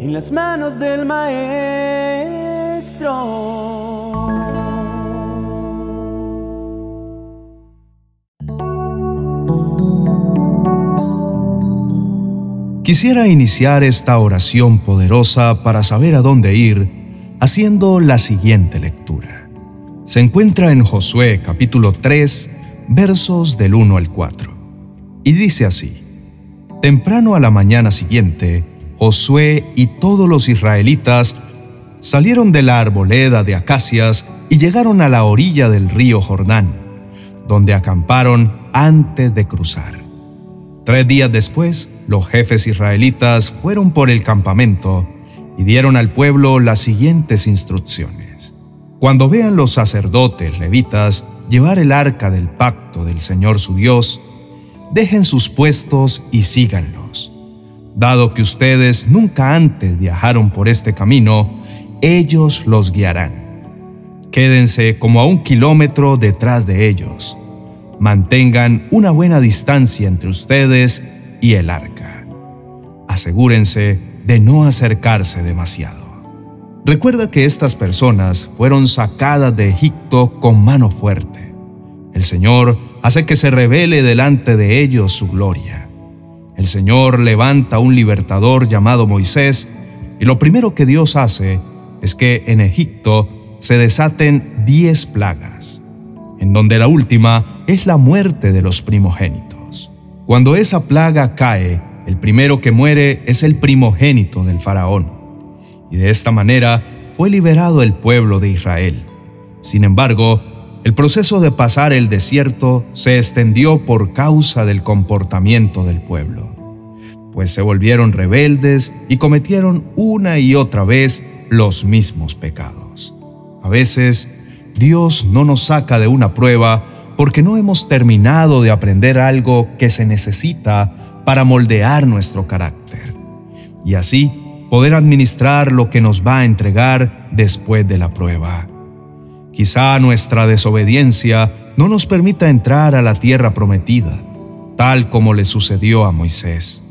en las manos del Maestro. Quisiera iniciar esta oración poderosa para saber a dónde ir haciendo la siguiente lectura. Se encuentra en Josué capítulo 3, versos del 1 al 4. Y dice así, Temprano a la mañana siguiente, Josué y todos los israelitas salieron de la arboleda de acacias y llegaron a la orilla del río Jordán, donde acamparon antes de cruzar. Tres días después, los jefes israelitas fueron por el campamento y dieron al pueblo las siguientes instrucciones. Cuando vean los sacerdotes levitas llevar el arca del pacto del Señor su Dios, dejen sus puestos y síganlos. Dado que ustedes nunca antes viajaron por este camino, ellos los guiarán. Quédense como a un kilómetro detrás de ellos mantengan una buena distancia entre ustedes y el arca. Asegúrense de no acercarse demasiado. Recuerda que estas personas fueron sacadas de Egipto con mano fuerte. El Señor hace que se revele delante de ellos su gloria. El Señor levanta un libertador llamado Moisés y lo primero que Dios hace es que en Egipto se desaten diez plagas, en donde la última es la muerte de los primogénitos. Cuando esa plaga cae, el primero que muere es el primogénito del faraón. Y de esta manera fue liberado el pueblo de Israel. Sin embargo, el proceso de pasar el desierto se extendió por causa del comportamiento del pueblo, pues se volvieron rebeldes y cometieron una y otra vez los mismos pecados. A veces, Dios no nos saca de una prueba porque no hemos terminado de aprender algo que se necesita para moldear nuestro carácter y así poder administrar lo que nos va a entregar después de la prueba. Quizá nuestra desobediencia no nos permita entrar a la tierra prometida, tal como le sucedió a Moisés.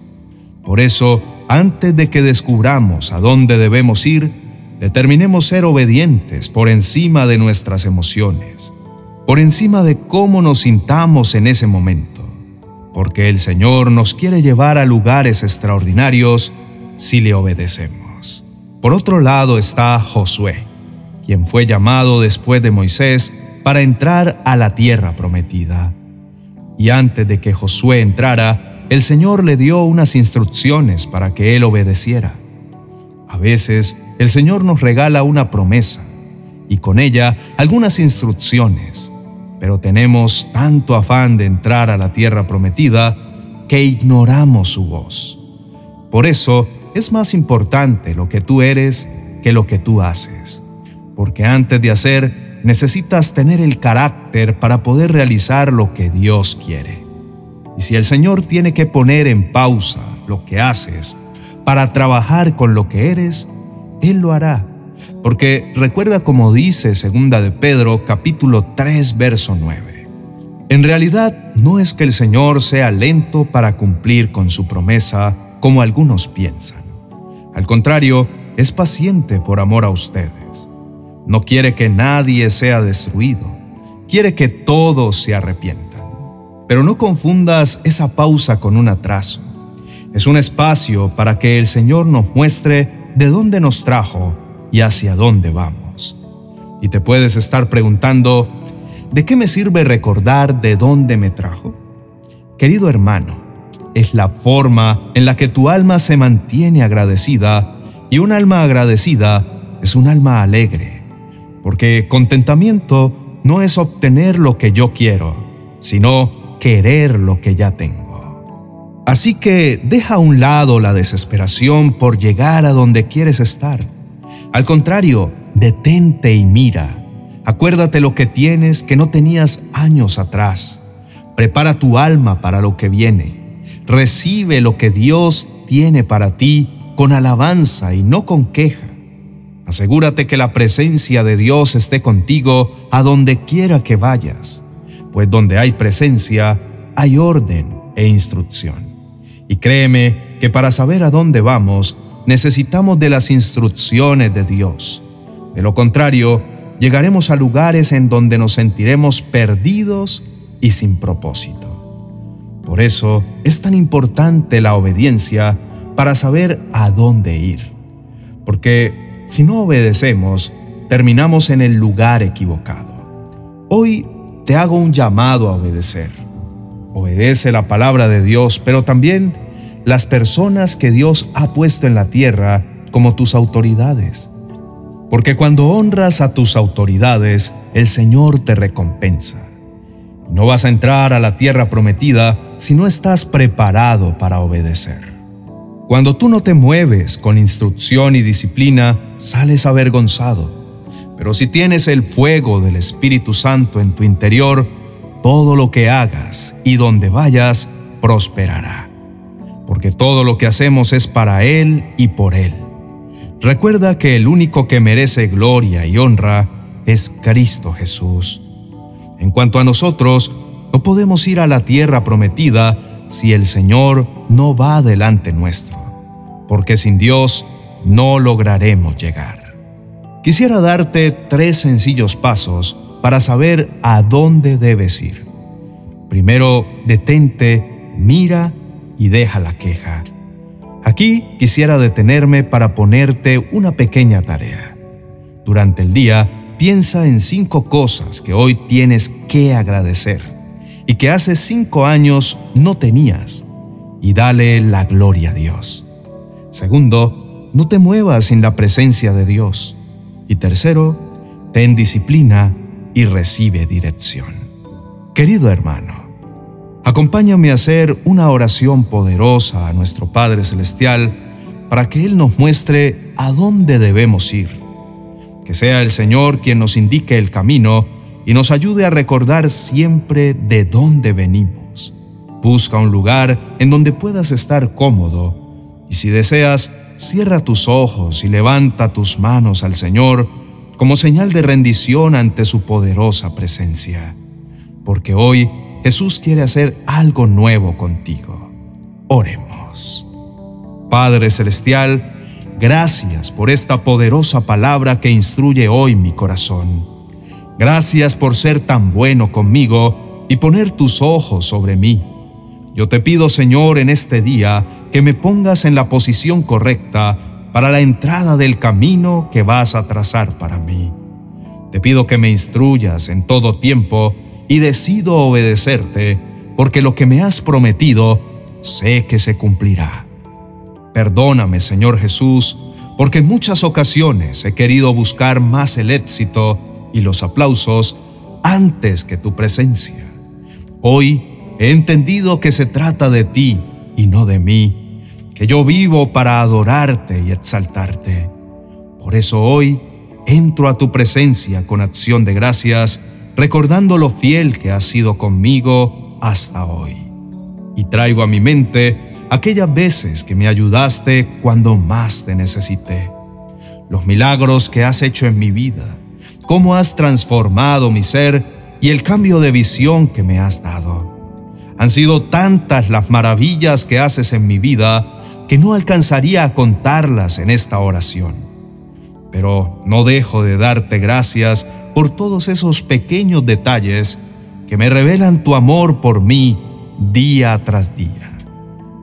Por eso, antes de que descubramos a dónde debemos ir, determinemos ser obedientes por encima de nuestras emociones por encima de cómo nos sintamos en ese momento, porque el Señor nos quiere llevar a lugares extraordinarios si le obedecemos. Por otro lado está Josué, quien fue llamado después de Moisés para entrar a la tierra prometida. Y antes de que Josué entrara, el Señor le dio unas instrucciones para que él obedeciera. A veces el Señor nos regala una promesa y con ella algunas instrucciones pero tenemos tanto afán de entrar a la tierra prometida que ignoramos su voz. Por eso es más importante lo que tú eres que lo que tú haces, porque antes de hacer necesitas tener el carácter para poder realizar lo que Dios quiere. Y si el Señor tiene que poner en pausa lo que haces para trabajar con lo que eres, Él lo hará porque recuerda como dice segunda de Pedro capítulo 3 verso 9. En realidad no es que el Señor sea lento para cumplir con su promesa como algunos piensan. Al contrario, es paciente por amor a ustedes. No quiere que nadie sea destruido, quiere que todos se arrepientan. Pero no confundas esa pausa con un atraso. Es un espacio para que el Señor nos muestre de dónde nos trajo y hacia dónde vamos. Y te puedes estar preguntando, ¿de qué me sirve recordar de dónde me trajo? Querido hermano, es la forma en la que tu alma se mantiene agradecida y un alma agradecida es un alma alegre, porque contentamiento no es obtener lo que yo quiero, sino querer lo que ya tengo. Así que deja a un lado la desesperación por llegar a donde quieres estar al contrario, detente y mira. Acuérdate lo que tienes que no tenías años atrás. Prepara tu alma para lo que viene. Recibe lo que Dios tiene para ti con alabanza y no con queja. Asegúrate que la presencia de Dios esté contigo a donde quiera que vayas, pues donde hay presencia hay orden e instrucción. Y créeme que para saber a dónde vamos, necesitamos de las instrucciones de Dios. De lo contrario, llegaremos a lugares en donde nos sentiremos perdidos y sin propósito. Por eso es tan importante la obediencia para saber a dónde ir. Porque si no obedecemos, terminamos en el lugar equivocado. Hoy te hago un llamado a obedecer. Obedece la palabra de Dios, pero también las personas que Dios ha puesto en la tierra como tus autoridades. Porque cuando honras a tus autoridades, el Señor te recompensa. No vas a entrar a la tierra prometida si no estás preparado para obedecer. Cuando tú no te mueves con instrucción y disciplina, sales avergonzado. Pero si tienes el fuego del Espíritu Santo en tu interior, todo lo que hagas y donde vayas prosperará. Porque todo lo que hacemos es para Él y por Él. Recuerda que el único que merece gloria y honra es Cristo Jesús. En cuanto a nosotros, no podemos ir a la tierra prometida si el Señor no va delante nuestro, porque sin Dios no lograremos llegar. Quisiera darte tres sencillos pasos para saber a dónde debes ir. Primero, detente, mira y deja la queja. Aquí quisiera detenerme para ponerte una pequeña tarea. Durante el día, Piensa en cinco cosas que hoy tienes que agradecer y que hace cinco años no tenías y dale la gloria a Dios. Segundo, no te muevas sin la presencia de Dios. Y tercero, ten disciplina y recibe dirección. Querido hermano, acompáñame a hacer una oración poderosa a nuestro Padre Celestial para que Él nos muestre a dónde debemos ir que sea el Señor quien nos indique el camino y nos ayude a recordar siempre de dónde venimos. Busca un lugar en donde puedas estar cómodo y si deseas, cierra tus ojos y levanta tus manos al Señor como señal de rendición ante su poderosa presencia. Porque hoy Jesús quiere hacer algo nuevo contigo. Oremos. Padre Celestial, Gracias por esta poderosa palabra que instruye hoy mi corazón. Gracias por ser tan bueno conmigo y poner tus ojos sobre mí. Yo te pido, Señor, en este día que me pongas en la posición correcta para la entrada del camino que vas a trazar para mí. Te pido que me instruyas en todo tiempo y decido obedecerte, porque lo que me has prometido sé que se cumplirá. Perdóname, Señor Jesús, porque en muchas ocasiones he querido buscar más el éxito y los aplausos antes que tu presencia. Hoy he entendido que se trata de ti y no de mí, que yo vivo para adorarte y exaltarte. Por eso hoy entro a tu presencia con acción de gracias, recordando lo fiel que has sido conmigo hasta hoy. Y traigo a mi mente aquellas veces que me ayudaste cuando más te necesité, los milagros que has hecho en mi vida, cómo has transformado mi ser y el cambio de visión que me has dado. Han sido tantas las maravillas que haces en mi vida que no alcanzaría a contarlas en esta oración. Pero no dejo de darte gracias por todos esos pequeños detalles que me revelan tu amor por mí día tras día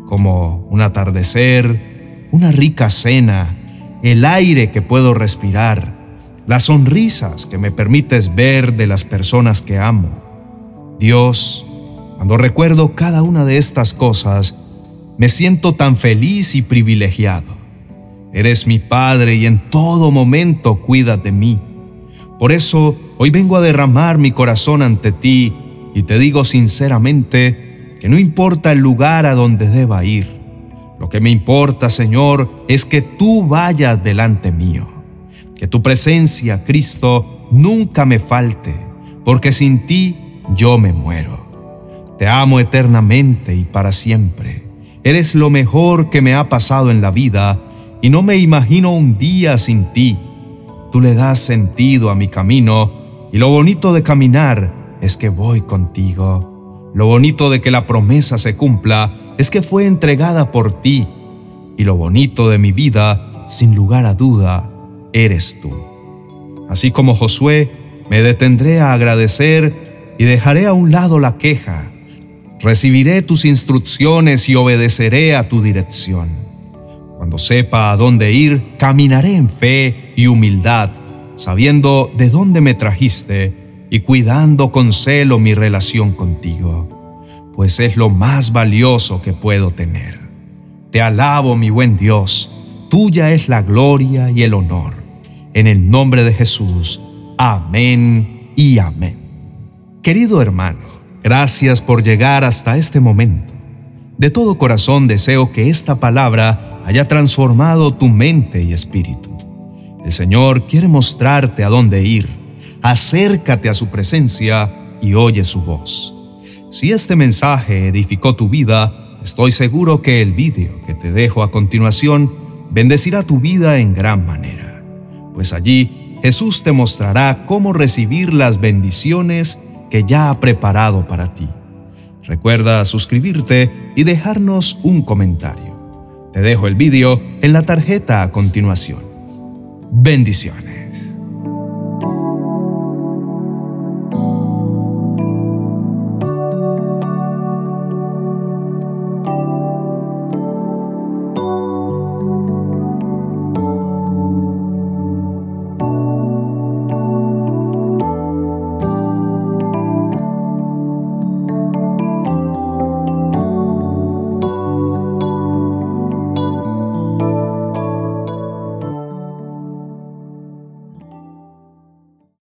como un atardecer, una rica cena, el aire que puedo respirar, las sonrisas que me permites ver de las personas que amo. Dios, cuando recuerdo cada una de estas cosas, me siento tan feliz y privilegiado. Eres mi Padre y en todo momento cuidas de mí. Por eso hoy vengo a derramar mi corazón ante ti y te digo sinceramente, que no importa el lugar a donde deba ir. Lo que me importa, Señor, es que tú vayas delante mío. Que tu presencia, Cristo, nunca me falte, porque sin ti yo me muero. Te amo eternamente y para siempre. Eres lo mejor que me ha pasado en la vida y no me imagino un día sin ti. Tú le das sentido a mi camino y lo bonito de caminar es que voy contigo. Lo bonito de que la promesa se cumpla es que fue entregada por ti y lo bonito de mi vida, sin lugar a duda, eres tú. Así como Josué, me detendré a agradecer y dejaré a un lado la queja. Recibiré tus instrucciones y obedeceré a tu dirección. Cuando sepa a dónde ir, caminaré en fe y humildad, sabiendo de dónde me trajiste y cuidando con celo mi relación contigo, pues es lo más valioso que puedo tener. Te alabo, mi buen Dios, tuya es la gloria y el honor. En el nombre de Jesús, amén y amén. Querido hermano, gracias por llegar hasta este momento. De todo corazón deseo que esta palabra haya transformado tu mente y espíritu. El Señor quiere mostrarte a dónde ir. Acércate a su presencia y oye su voz. Si este mensaje edificó tu vida, estoy seguro que el vídeo que te dejo a continuación bendecirá tu vida en gran manera, pues allí Jesús te mostrará cómo recibir las bendiciones que ya ha preparado para ti. Recuerda suscribirte y dejarnos un comentario. Te dejo el vídeo en la tarjeta a continuación. Bendiciones.